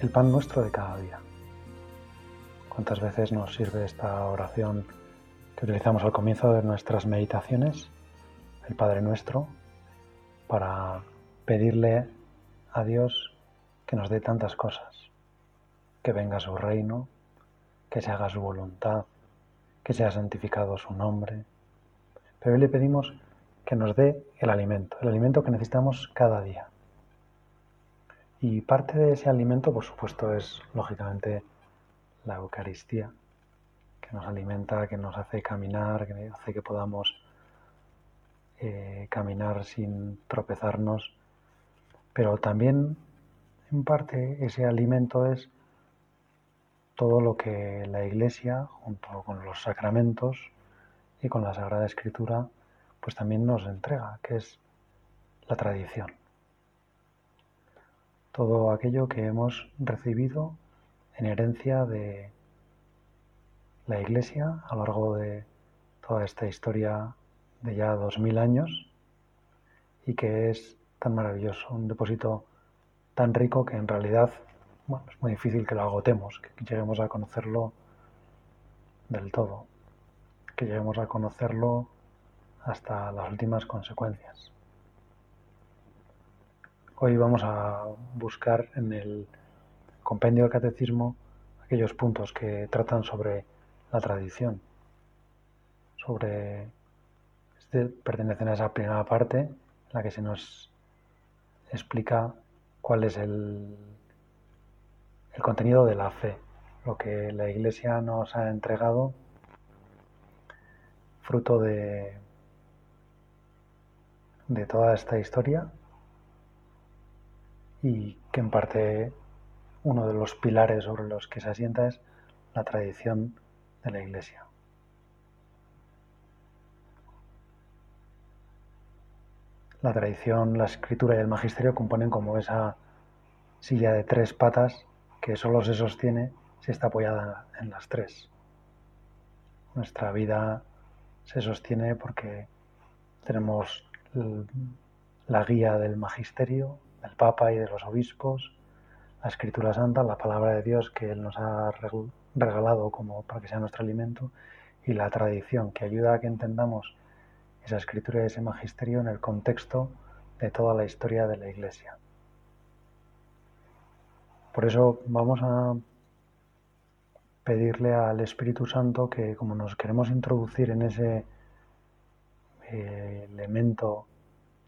el pan nuestro de cada día. ¿Cuántas veces nos sirve esta oración que utilizamos al comienzo de nuestras meditaciones, el Padre nuestro, para pedirle a Dios que nos dé tantas cosas, que venga su reino, que se haga su voluntad, que sea santificado su nombre. Pero hoy le pedimos que nos dé el alimento, el alimento que necesitamos cada día. Y parte de ese alimento, por supuesto, es lógicamente la Eucaristía, que nos alimenta, que nos hace caminar, que hace que podamos eh, caminar sin tropezarnos. Pero también, en parte, ese alimento es todo lo que la Iglesia, junto con los sacramentos y con la Sagrada Escritura, pues también nos entrega, que es la tradición todo aquello que hemos recibido en herencia de la Iglesia a lo largo de toda esta historia de ya dos mil años y que es tan maravilloso, un depósito tan rico que en realidad es muy difícil que lo agotemos, que lleguemos a conocerlo del todo, que lleguemos a conocerlo hasta las últimas consecuencias. Hoy vamos a buscar en el compendio del catecismo aquellos puntos que tratan sobre la tradición, sobre este, pertenecen a esa primera parte en la que se nos explica cuál es el, contenido de la fe, lo que la Iglesia nos ha entregado fruto de toda esta historia y que en parte uno de los pilares sobre los que se asienta es la tradición de la Iglesia. La tradición, la escritura y el magisterio componen como esa silla de tres patas que solo se sostiene si está apoyada en las tres. Nuestra vida se sostiene porque tenemos la guía del magisterio, del Papa y de los obispos, la Escritura Santa, la palabra de Dios que Él nos ha regalado como para que sea nuestro alimento, y la tradición que ayuda a que entendamos esa escritura y ese magisterio en el contexto de toda la historia de la Iglesia. Por eso vamos a pedirle al Espíritu Santo que como nos queremos introducir en ese eh, elemento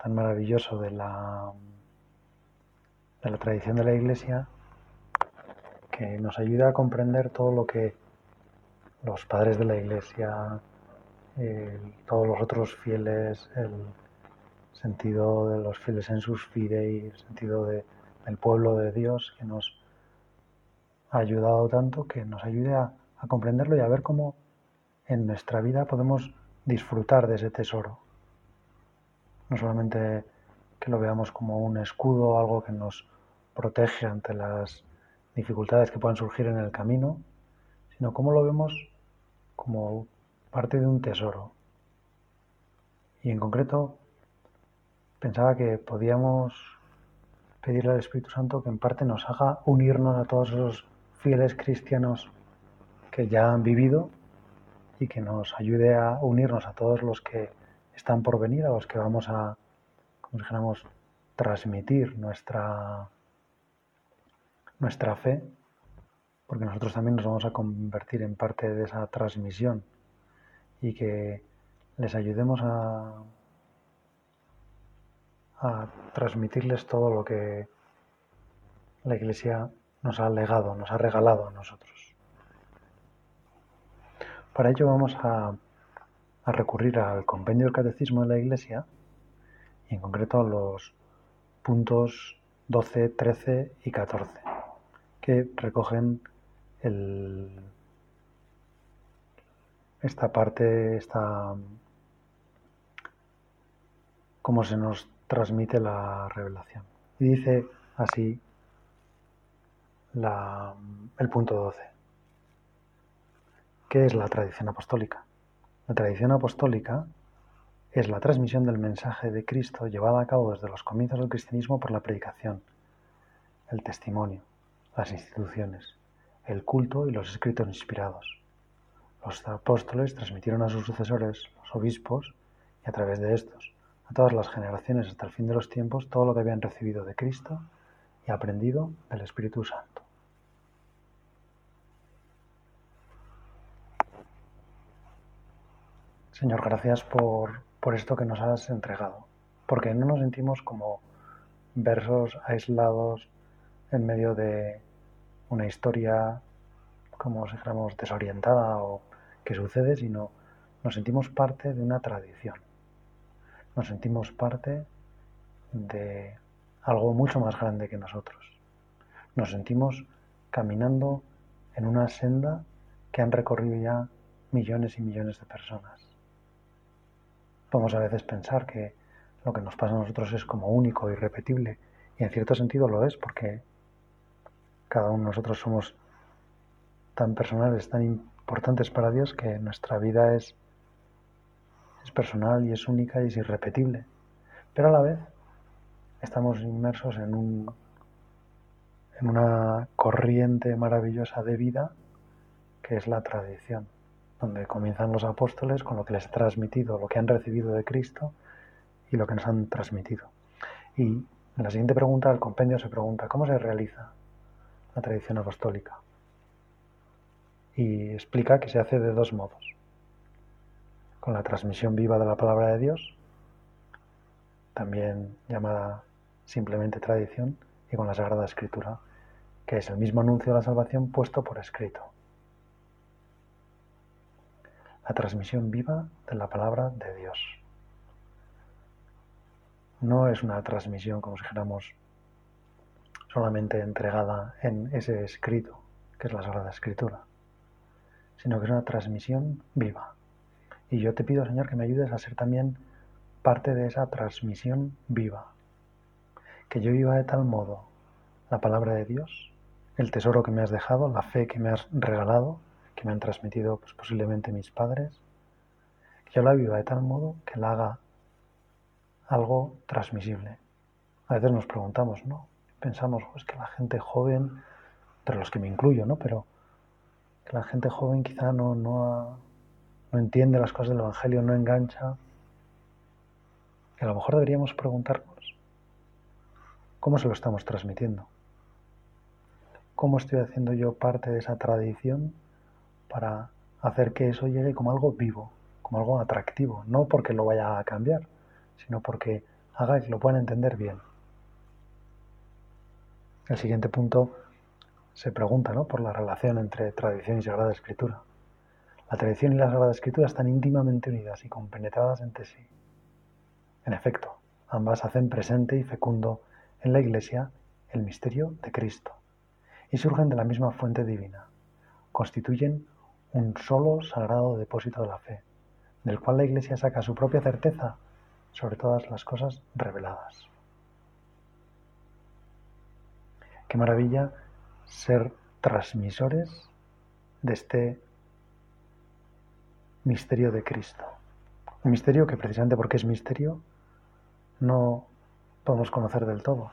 tan maravilloso de la de la tradición de la Iglesia que nos ayuda a comprender todo lo que los padres de la Iglesia, todos los otros fieles, el sentido de los fieles en sus fidei, el sentido del pueblo de Dios que nos ha ayudado tanto, que nos ayude a, a comprenderlo y a ver cómo en nuestra vida podemos disfrutar de ese tesoro. No solamente que lo veamos como un escudo, algo que nos protege ante las dificultades que puedan surgir en el camino, sino como lo vemos como parte de un tesoro. Y en concreto, pensaba que podíamos pedirle al Espíritu Santo que en parte nos haga unirnos a todos esos fieles cristianos que ya han vivido y que nos ayude a unirnos a todos los que están por venir, a los que vamos a, como dijéramos, transmitir nuestra, nuestra fe, porque nosotros también nos vamos a convertir en parte de esa transmisión y que les ayudemos a, a transmitirles todo lo que la Iglesia nos ha legado, nos ha regalado a nosotros. Para ello vamos a, a recurrir al compendio del Catecismo de la Iglesia en concreto los puntos 12, 13 y 14. que recogen esta parte, esta cómo se nos transmite la revelación. Y dice así el punto 12. ¿Qué es la tradición apostólica? La tradición apostólica es la transmisión del mensaje de Cristo llevada a cabo desde los comienzos del cristianismo por la predicación, el testimonio, las instituciones, el culto y los escritos inspirados. Los apóstoles transmitieron a sus sucesores, los obispos, y a través de estos, a todas las generaciones hasta el fin de los tiempos, todo lo que habían recibido de Cristo y aprendido del Espíritu Santo. Señor, gracias por, por esto que nos has entregado, porque no nos sentimos como versos aislados en medio de una historia como si fuéramos desorientada o que sucede, sino nos sentimos parte de una tradición. Nos sentimos parte de algo mucho más grande que nosotros. Nos sentimos caminando en una senda que han recorrido ya millones y millones de personas. Podemos a veces pensar que lo que nos pasa a nosotros es como único, irrepetible, y en cierto sentido lo es, porque cada uno de nosotros somos tan personales, tan importantes para Dios que nuestra vida es, es personal y es única y es irrepetible. Pero a la vez estamos inmersos en, un, en una corriente maravillosa de vida que es la tradición, donde comienzan los apóstoles con lo que les ha transmitido, lo que han recibido de Cristo y lo que nos han transmitido. Y en la siguiente pregunta, el compendio se pregunta, ¿cómo se realiza la tradición apostólica. Y explica que se hace de dos modos. Con la transmisión viva de la palabra de Dios, también llamada simplemente tradición, y con la Sagrada Escritura, que es el mismo anuncio de la salvación puesto por escrito. La transmisión viva de la palabra de Dios. No es una transmisión como si dijéramos solamente entregada en ese escrito, que es la Sagrada Escritura, sino que es una transmisión viva. Y yo te pido, Señor, que me ayudes a ser también parte de esa transmisión viva. Que yo viva de tal modo la palabra de Dios, el tesoro que me has dejado, la fe que me has regalado, que me han transmitido pues, posiblemente mis padres, que yo la viva de tal modo que la haga algo transmisible. A veces nos preguntamos, ¿no? pensamos, es que la gente joven, entre los que me incluyo, ¿no? Pero que la gente joven quizá no, no, no entiende las cosas del Evangelio, no engancha. Y a lo mejor deberíamos preguntarnos, ¿cómo se lo estamos transmitiendo? ¿Cómo estoy haciendo yo parte de esa tradición para hacer que eso llegue como algo vivo, como algo atractivo? No porque lo vaya a cambiar, sino porque haga que lo puedan entender bien. El siguiente punto se pregunta ¿no? por la relación entre tradición y Sagrada Escritura. La tradición y la Sagrada Escritura están íntimamente unidas y compenetradas entre sí. En efecto, ambas hacen presente y fecundo en la Iglesia el misterio de Cristo y surgen de la misma fuente divina. Constituyen un solo sagrado depósito de la fe, del cual la Iglesia saca su propia certeza sobre todas las cosas reveladas. Qué maravilla ser transmisores de este misterio de Cristo. Un misterio que precisamente porque es misterio no podemos conocer del todo.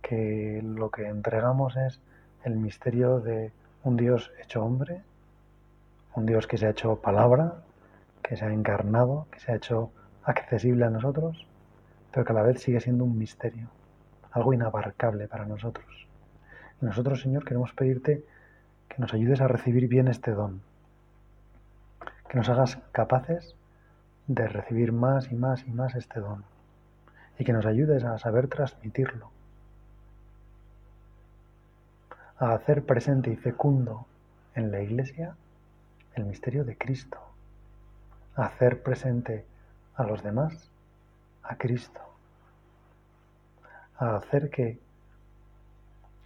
Que lo que entregamos es el misterio de un Dios hecho hombre, un Dios que se ha hecho palabra, que se ha encarnado, que se ha hecho accesible a nosotros, pero que a la vez sigue siendo un misterio algo inabarcable para nosotros. Y nosotros, Señor, queremos pedirte que nos ayudes a recibir bien este don, que nos hagas capaces de recibir más y más y más este don, y que nos ayudes a saber transmitirlo, a hacer presente y fecundo en la Iglesia el misterio de Cristo, a hacer presente a los demás a Cristo a hacer que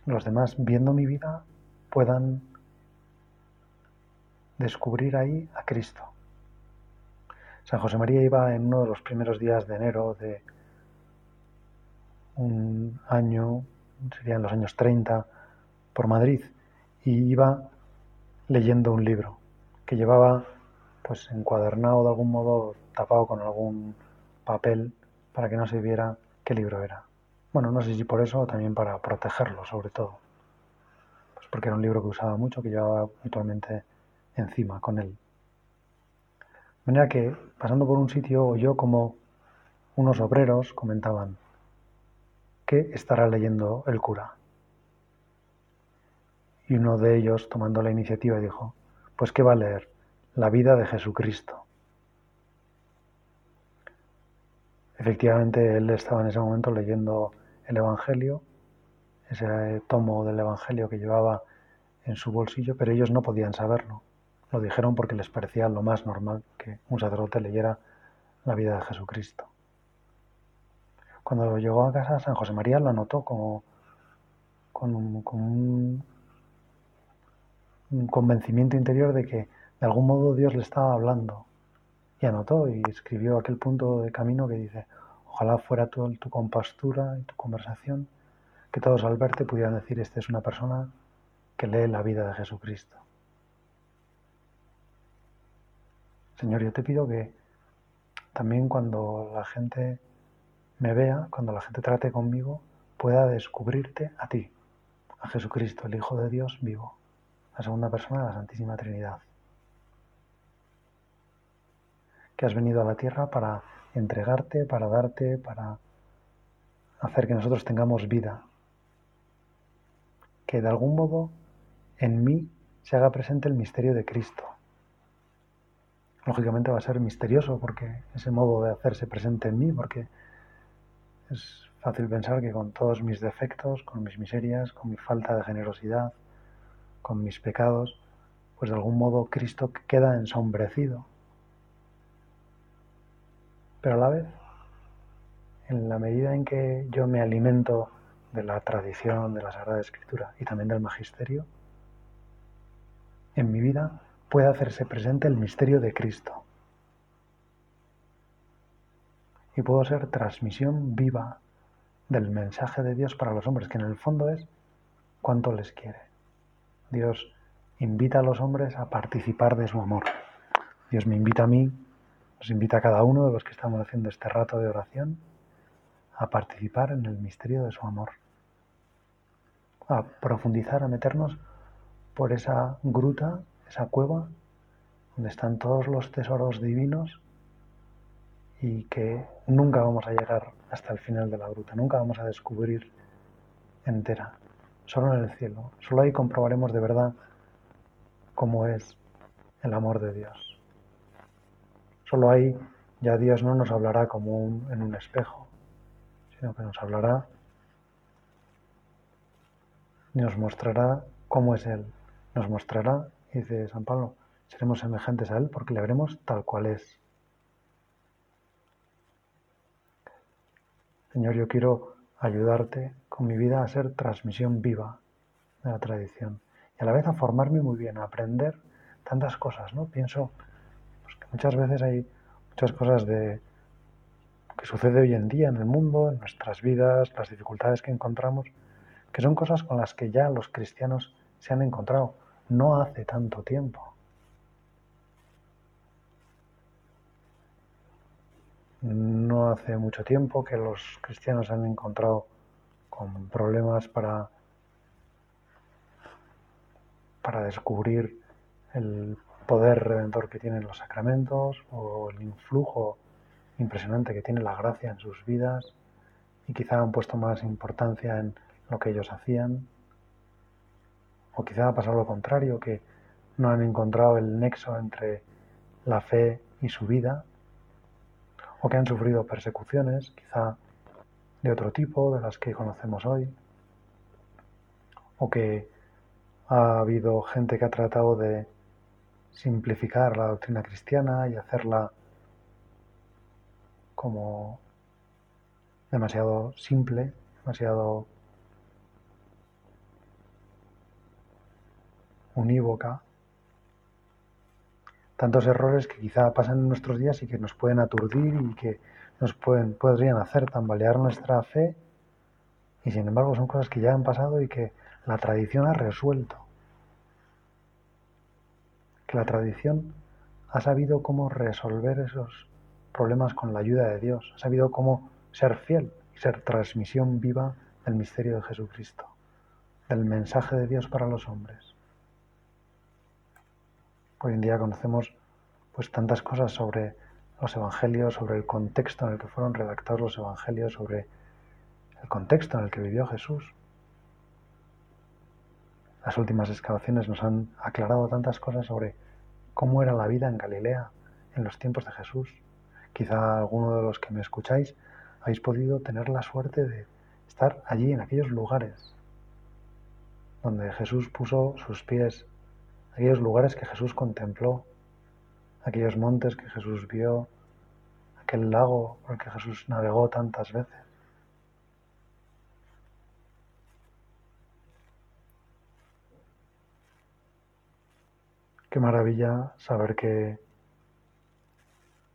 los demás, viendo mi vida, puedan descubrir ahí a Cristo. San José María iba en uno de los primeros días de enero de un año, serían los años 30, por Madrid y iba leyendo un libro que llevaba pues encuadernado de algún modo, tapado con algún papel para que no se viera qué libro era. Bueno, no sé si por eso o también para protegerlo, sobre todo. Pues porque era un libro que usaba mucho, que llevaba habitualmente encima con él. De manera que, pasando por un sitio, oyó como unos obreros comentaban, ¿qué estará leyendo el cura? Y uno de ellos, tomando la iniciativa, dijo, pues ¿qué va a leer? La vida de Jesucristo. Efectivamente, él estaba en ese momento leyendo el Evangelio, ese tomo del Evangelio que llevaba en su bolsillo, pero ellos no podían saberlo. Lo dijeron porque les parecía lo más normal que un sacerdote leyera la vida de Jesucristo. Cuando llegó a casa, San José María lo anotó como, con un convencimiento interior de que de algún modo Dios le estaba hablando. Y anotó y escribió aquel punto de camino que dice, ojalá fuera tu, tu compastura y tu conversación, que todos al verte pudieran decir, esta es una persona que lee la vida de Jesucristo. Señor, yo te pido que también cuando la gente me vea, cuando la gente trate conmigo, pueda descubrirte a ti, a Jesucristo, el Hijo de Dios vivo la segunda persona de la Santísima Trinidad, que has venido a la tierra para entregarte, para darte, para hacer que nosotros tengamos vida, que de algún modo en mí se haga presente el misterio de Cristo. Lógicamente va a ser misterioso porque ese modo de hacerse presente en mí, porque es fácil pensar que con todos mis defectos, con mis miserias, con mi falta de generosidad, con mis pecados, pues de algún modo Cristo queda ensombrecido. Pero a la vez, en la medida en que yo me alimento de la tradición, de la Sagrada Escritura y también del Magisterio, en mi vida puede hacerse presente el misterio de Cristo. Y puedo ser transmisión viva del mensaje de Dios para los hombres, que en el fondo es cuánto les quiere. Dios invita a los hombres a participar de su amor. Dios me invita a mí, nos invita a cada uno de los que estamos haciendo este rato de oración a participar en el misterio de su amor, a profundizar, a meternos por esa gruta, esa cueva, donde están todos los tesoros divinos y que nunca vamos a llegar hasta el final de la gruta, nunca vamos a descubrir entera solo en el cielo. Solo ahí comprobaremos de verdad cómo es el amor de Dios. Solo ahí ya Dios no nos hablará como en un espejo, sino que nos hablará y nos mostrará cómo es Él. Nos mostrará, dice San Pablo, seremos semejantes a Él porque le veremos tal cual es. Señor, yo quiero ayudarte con mi vida a ser transmisión viva de la tradición y a la vez a formarme muy bien, a aprender tantas cosas, ¿no? Pienso pues, que muchas veces hay muchas cosas de que sucede hoy en día en el mundo, en nuestras vidas, las dificultades que encontramos, que son cosas con las que ya los cristianos se han encontrado no hace tanto tiempo. No hace mucho tiempo que los cristianos han encontrado con problemas para, para descubrir el poder redentor que tienen los sacramentos o el influjo impresionante que tiene la gracia en sus vidas y quizá han puesto más importancia en lo que ellos hacían. O quizá ha pasado lo contrario, que no han encontrado el nexo entre la fe y su vida o que han sufrido persecuciones, quizá de otro tipo, de las que conocemos hoy, o que ha habido gente que ha tratado de simplificar la doctrina cristiana y hacerla como demasiado simple, demasiado unívoca, tantos errores que quizá pasan en nuestros días y que nos pueden aturdir y que nos pueden, podrían hacer tambalear nuestra fe y sin embargo son cosas que ya han pasado y que la tradición ha resuelto. Que la tradición ha sabido cómo resolver esos problemas con la ayuda de Dios, ha sabido cómo ser fiel y ser transmisión viva del misterio de Jesucristo, del mensaje de Dios para los hombres. Hoy en día conocemos pues tantas cosas sobre los evangelios, sobre el contexto en el que fueron redactados los evangelios, sobre el contexto en el que vivió Jesús. Las últimas excavaciones nos han aclarado tantas cosas sobre cómo era la vida en Galilea en los tiempos de Jesús. Quizá alguno de los que me escucháis habéis podido tener la suerte de estar allí en aquellos lugares donde Jesús puso sus pies aquellos lugares que Jesús contempló, aquellos montes que Jesús vio, aquel lago por el que Jesús navegó tantas veces. Qué maravilla saber que,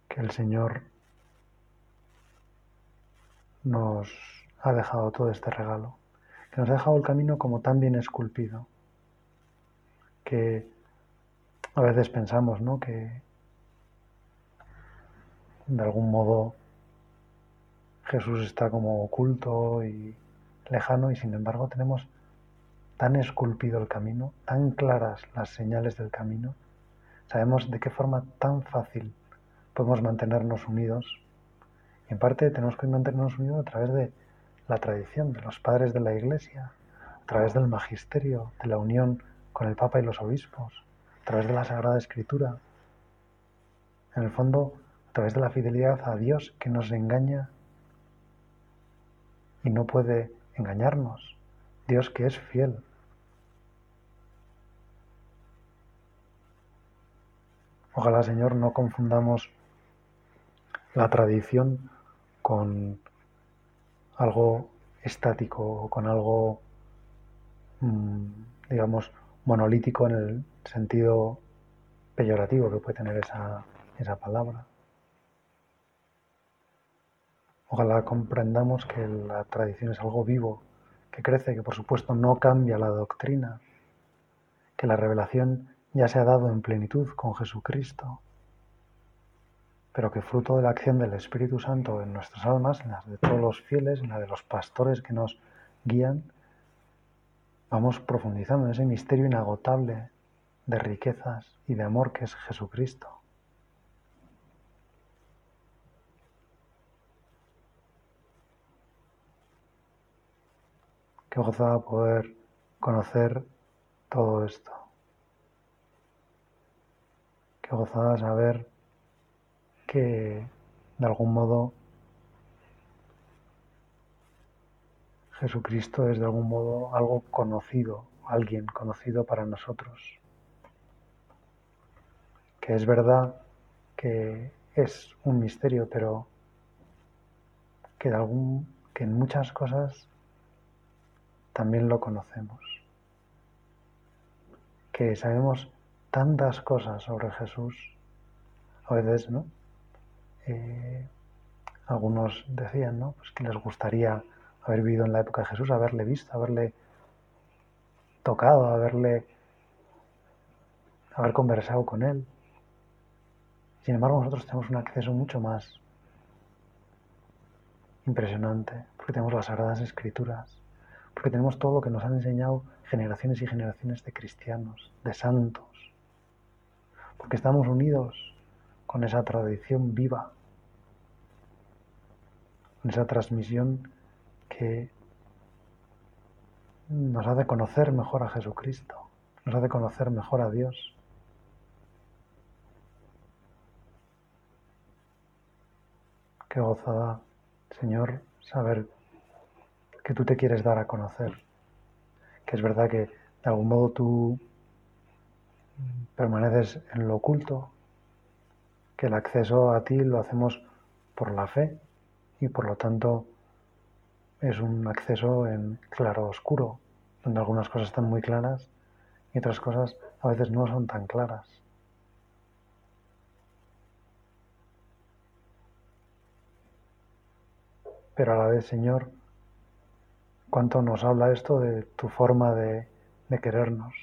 que el Señor nos ha dejado todo este regalo, que nos ha dejado el camino como tan bien esculpido que a veces pensamos, ¿no? Que de algún modo Jesús está como oculto y lejano y sin embargo tenemos tan esculpido el camino, tan claras las señales del camino, sabemos de qué forma tan fácil podemos mantenernos unidos y en parte tenemos que mantenernos unidos a través de la tradición de los padres de la Iglesia, a través del magisterio, de la unión con el Papa y los obispos, a través de la Sagrada Escritura, en el fondo, a través de la fidelidad a Dios que nos engaña y no puede engañarnos, Dios que es fiel. Ojalá, Señor, no confundamos la tradición con algo estático, con algo, mm, digamos, monolítico en el sentido peyorativo que puede tener esa, esa palabra. Ojalá comprendamos que la tradición es algo vivo, que crece, que por supuesto no cambia la doctrina, que la revelación ya se ha dado en plenitud con Jesucristo, pero que fruto de la acción del Espíritu Santo en nuestras almas, en las de todos los fieles, en la de los pastores que nos guían, vamos profundizando en ese misterio inagotable de riquezas y de amor que es Jesucristo. Qué gozada poder conocer todo esto. Qué gozada saber que de algún modo Jesucristo es de algún modo algo conocido, alguien conocido para nosotros. Que es verdad que es un misterio, pero que, de algún, que en muchas cosas también lo conocemos. Que sabemos tantas cosas sobre Jesús, a veces, ¿no? Eh, algunos decían, ¿no? Pues que les gustaría haber vivido en la época de Jesús, haberle visto, haberle tocado, haberle haber conversado con él. Sin embargo, nosotros tenemos un acceso mucho más impresionante, porque tenemos las sagradas escrituras, porque tenemos todo lo que nos han enseñado generaciones y generaciones de cristianos, de santos, porque estamos unidos con esa tradición viva, con esa transmisión que nos hace conocer mejor a Jesucristo, nos hace conocer mejor a Dios. Qué gozada, Señor, saber que tú te quieres dar a conocer, que es verdad que de algún modo tú permaneces en lo oculto, que el acceso a ti lo hacemos por la fe y por lo tanto es un acceso en claro oscuro, donde algunas cosas están muy claras y otras cosas a veces no son tan claras. Pero a la vez, Señor, cuánto nos habla esto de tu forma de, de querernos,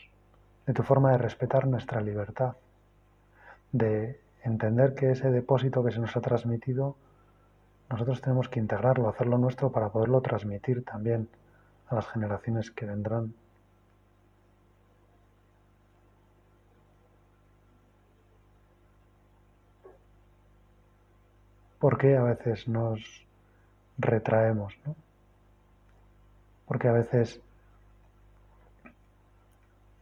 de tu forma de respetar nuestra libertad, de entender que ese depósito que se nos ha transmitido, nosotros tenemos que integrarlo, hacerlo nuestro para poderlo transmitir también a las generaciones que vendrán. ¿Por qué a veces nos retraemos? ¿no? Porque a veces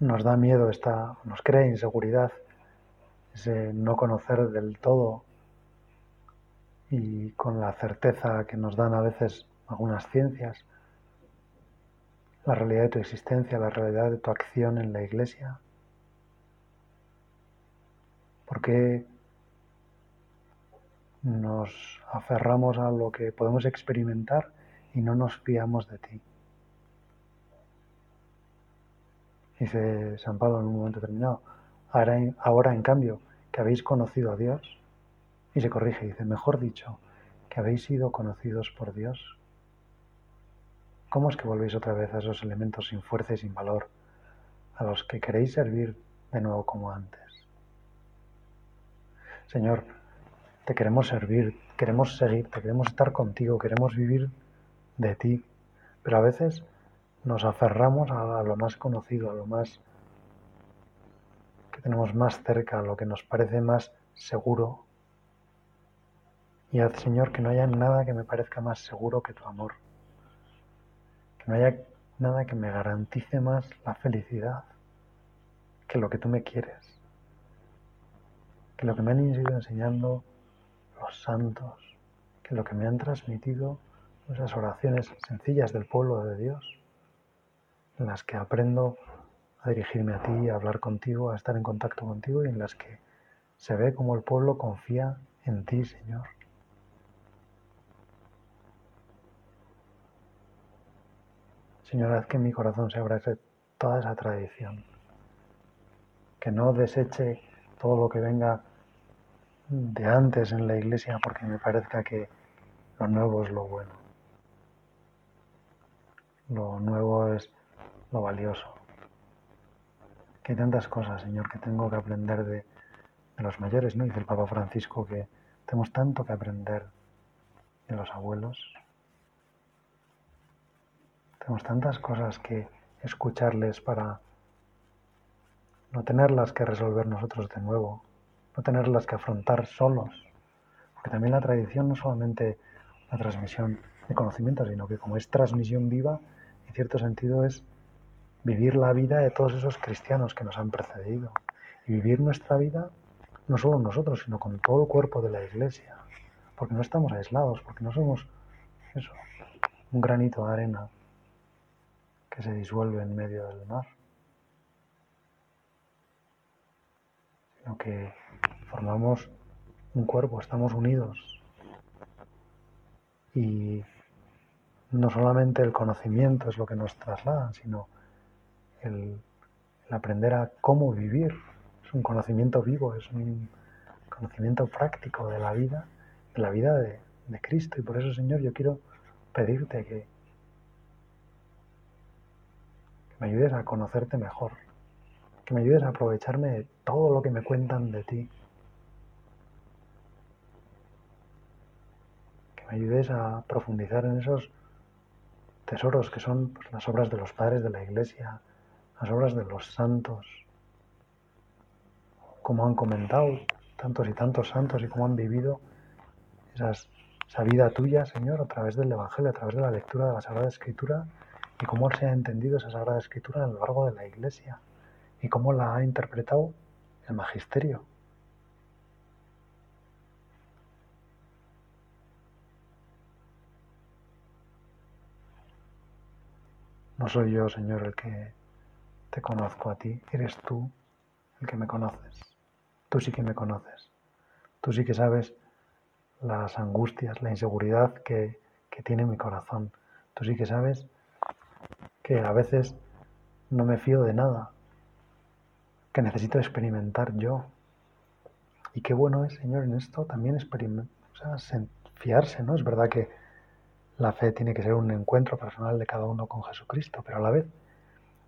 nos da miedo, esta, nos crea inseguridad, ese no conocer del todo y con la certeza que nos dan a veces algunas ciencias, la realidad de tu existencia, la realidad de tu acción en la iglesia. ¿Por qué nos aferramos a lo que podemos experimentar y no nos fiamos de ti? Dice San Pablo en un momento determinado, ahora, ahora en cambio que habéis conocido a Dios, y se corrige, dice, mejor dicho, que habéis sido conocidos por Dios, ¿cómo es que volvéis otra vez a esos elementos sin fuerza y sin valor, a los que queréis servir de nuevo como antes? Señor, te queremos servir, queremos seguir, te queremos estar contigo, queremos vivir de ti, pero a veces nos aferramos a, lo más conocido, a lo más que tenemos más cerca, a lo que nos parece más seguro. Y haz, Señor, que no haya nada que me parezca más seguro que tu amor. Que no haya nada que me garantice más la felicidad que lo que tú me quieres. Que lo que me han ido enseñando los santos, que lo que me han transmitido esas oraciones sencillas del pueblo de Dios en las que aprendo a dirigirme a ti, a hablar contigo, a estar en contacto contigo y en las que se ve como el pueblo confía en ti, Señor. Señor, haz que mi corazón se abrace toda esa tradición, que no deseche todo lo que venga de antes en la iglesia porque me parezca que lo nuevo es lo bueno. Lo nuevo es lo valioso. Que hay tantas cosas, Señor, que tengo que aprender de, los mayores, ¿no? Dice el Papa Francisco que tenemos tanto que aprender de los abuelos. Tenemos tantas cosas que escucharles para no tenerlas que resolver nosotros de nuevo, no tenerlas que afrontar solos. Porque también la tradición no solamente la transmisión de conocimiento, sino que como es transmisión viva, en cierto sentido es vivir la vida de todos esos cristianos que nos han precedido. Y vivir nuestra vida no solo nosotros, sino con todo el cuerpo de la iglesia, porque no estamos aislados, porque no somos eso, un granito de arena que se disuelve en medio del mar, sino que formamos un cuerpo, estamos unidos y no solamente el conocimiento es lo que nos traslada, sino el, aprender a cómo vivir. Es un conocimiento vivo, es un conocimiento práctico de la vida, de la vida de, Cristo. Y por eso, Señor, yo quiero pedirte que, que me ayudes a conocerte mejor, que me ayudes a aprovecharme de todo lo que me cuentan de ti. Que me ayudes a profundizar en esos tesoros que son pues, las obras de los padres de la Iglesia, las obras de los santos, como han comentado tantos y tantos santos y cómo han vivido esa vida tuya, Señor, a través del Evangelio, a través de la lectura de la Sagrada Escritura y cómo se ha entendido esa Sagrada Escritura a lo largo de la Iglesia y cómo la ha interpretado el Magisterio. No soy yo, Señor, el que te conozco a ti, eres tú el que me conoces. Tú sí que me conoces. Tú sí que sabes las angustias, la inseguridad que, que tiene mi corazón. Tú sí que sabes que a veces no me fío de nada. que necesito experimentar yo. Y qué bueno es, Señor, en esto también o sea, fiarse, ¿no? Es verdad que la fe tiene que ser un encuentro personal de cada uno con Jesucristo, pero a la vez,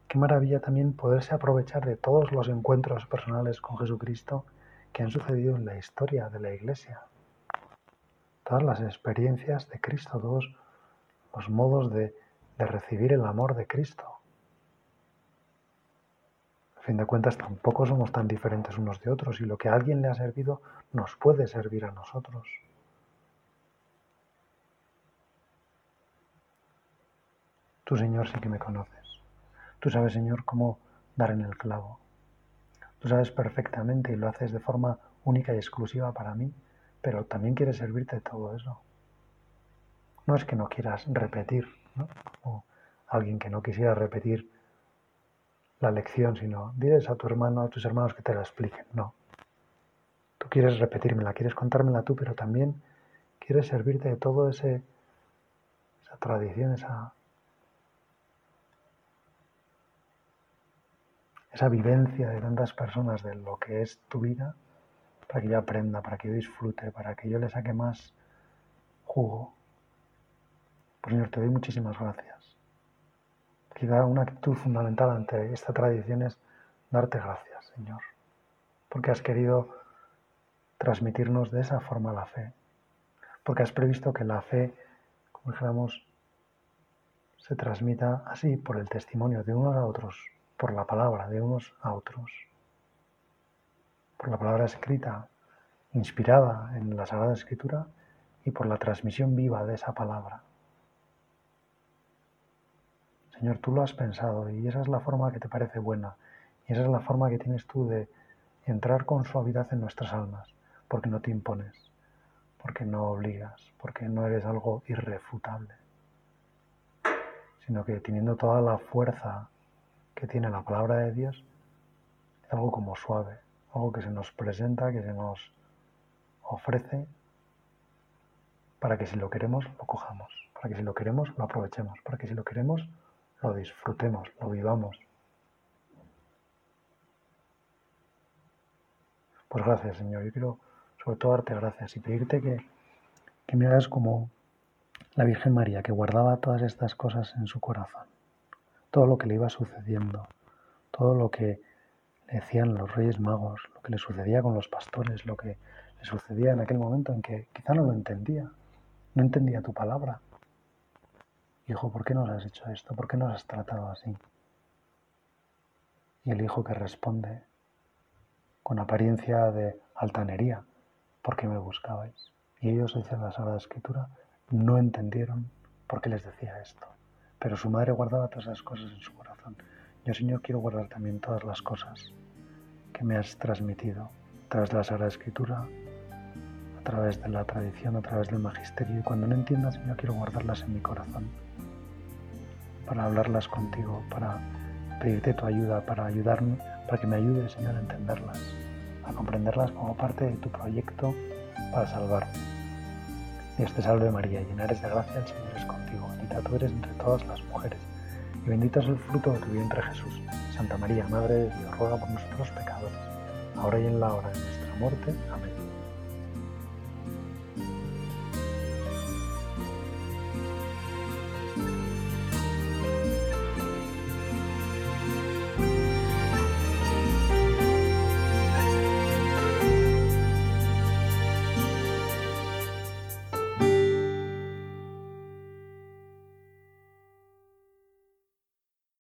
qué maravilla también poderse aprovechar de todos los encuentros personales con Jesucristo que han sucedido en la historia de la Iglesia. Todas las experiencias de Cristo, todos los modos de, de recibir el amor de Cristo. A fin de cuentas, tampoco somos tan diferentes unos de otros y lo que a alguien le ha servido nos puede servir a nosotros. Tú, Señor, sí que me conoces. Tú sabes, Señor, cómo dar en el clavo. Tú sabes perfectamente y lo haces de forma única y exclusiva para mí, pero también quieres servirte de todo eso. No es que no quieras repetir, ¿no? O alguien que no quisiera repetir la lección, sino diles a tu hermano, a tus hermanos que te la expliquen. No. Tú quieres repetírmela, quieres contármela tú, pero también quieres servirte de todo ese esa tradición, esa esa vivencia de tantas personas de lo que es tu vida, para que yo aprenda, para que yo disfrute, para que yo le saque más jugo. Señor, te doy muchísimas gracias. Quizá una actitud fundamental ante esta tradición es darte gracias, Señor, porque has querido transmitirnos de esa forma la fe, porque has previsto que la fe, como dijéramos, se transmita así por el testimonio de unos a otros, por la palabra de unos a otros, por la palabra escrita, inspirada en la Sagrada Escritura y por la transmisión viva de esa palabra. Señor, tú lo has pensado y esa es la forma que te parece buena. Y esa es la forma que tienes tú de entrar con suavidad en nuestras almas, porque no te impones, porque no obligas, porque no eres algo irrefutable, sino que teniendo toda la fuerza que tiene la palabra de Dios, algo como suave, algo que se nos presenta, que se nos ofrece, para que si lo queremos, lo cojamos, para que si lo queremos, lo aprovechemos, para que si lo queremos, lo disfrutemos, lo vivamos. Pues gracias, Señor. Yo quiero sobre todo darte gracias y pedirte que, que me hagas como la Virgen María, que guardaba todas estas cosas en su corazón todo lo que le iba sucediendo, todo lo que le decían los reyes magos, lo que le sucedía con los pastores, lo que le sucedía en aquel momento en que quizá no lo entendía, no entendía tu palabra. Hijo, ¿por qué nos has hecho esto? ¿Por qué nos has tratado así? Y el hijo que responde con apariencia de altanería, ¿por qué me buscabais? Y ellos, dice la Sagrada Escritura, no entendieron por qué les decía esto. Pero su madre guardaba todas esas cosas en su corazón. Yo, Señor, quiero guardar también todas las cosas que me has transmitido de la Sagrada Escritura, a través de la tradición, a través del magisterio. Y cuando no entiendas, Señor, quiero guardarlas en mi corazón para hablarlas contigo, para pedirte tu ayuda, para ayudarme, para que me ayudes, Señor, a entenderlas, a comprenderlas como parte de tu proyecto para salvarme. Dios te salve María, llena eres de gracia, el Señor es contigo, bendita tú eres entre todas las mujeres, y bendito es el fruto de tu vientre Jesús. Santa María, Madre de Dios, ruega por nosotros pecadores, ahora y en la hora de nuestra muerte. Amén.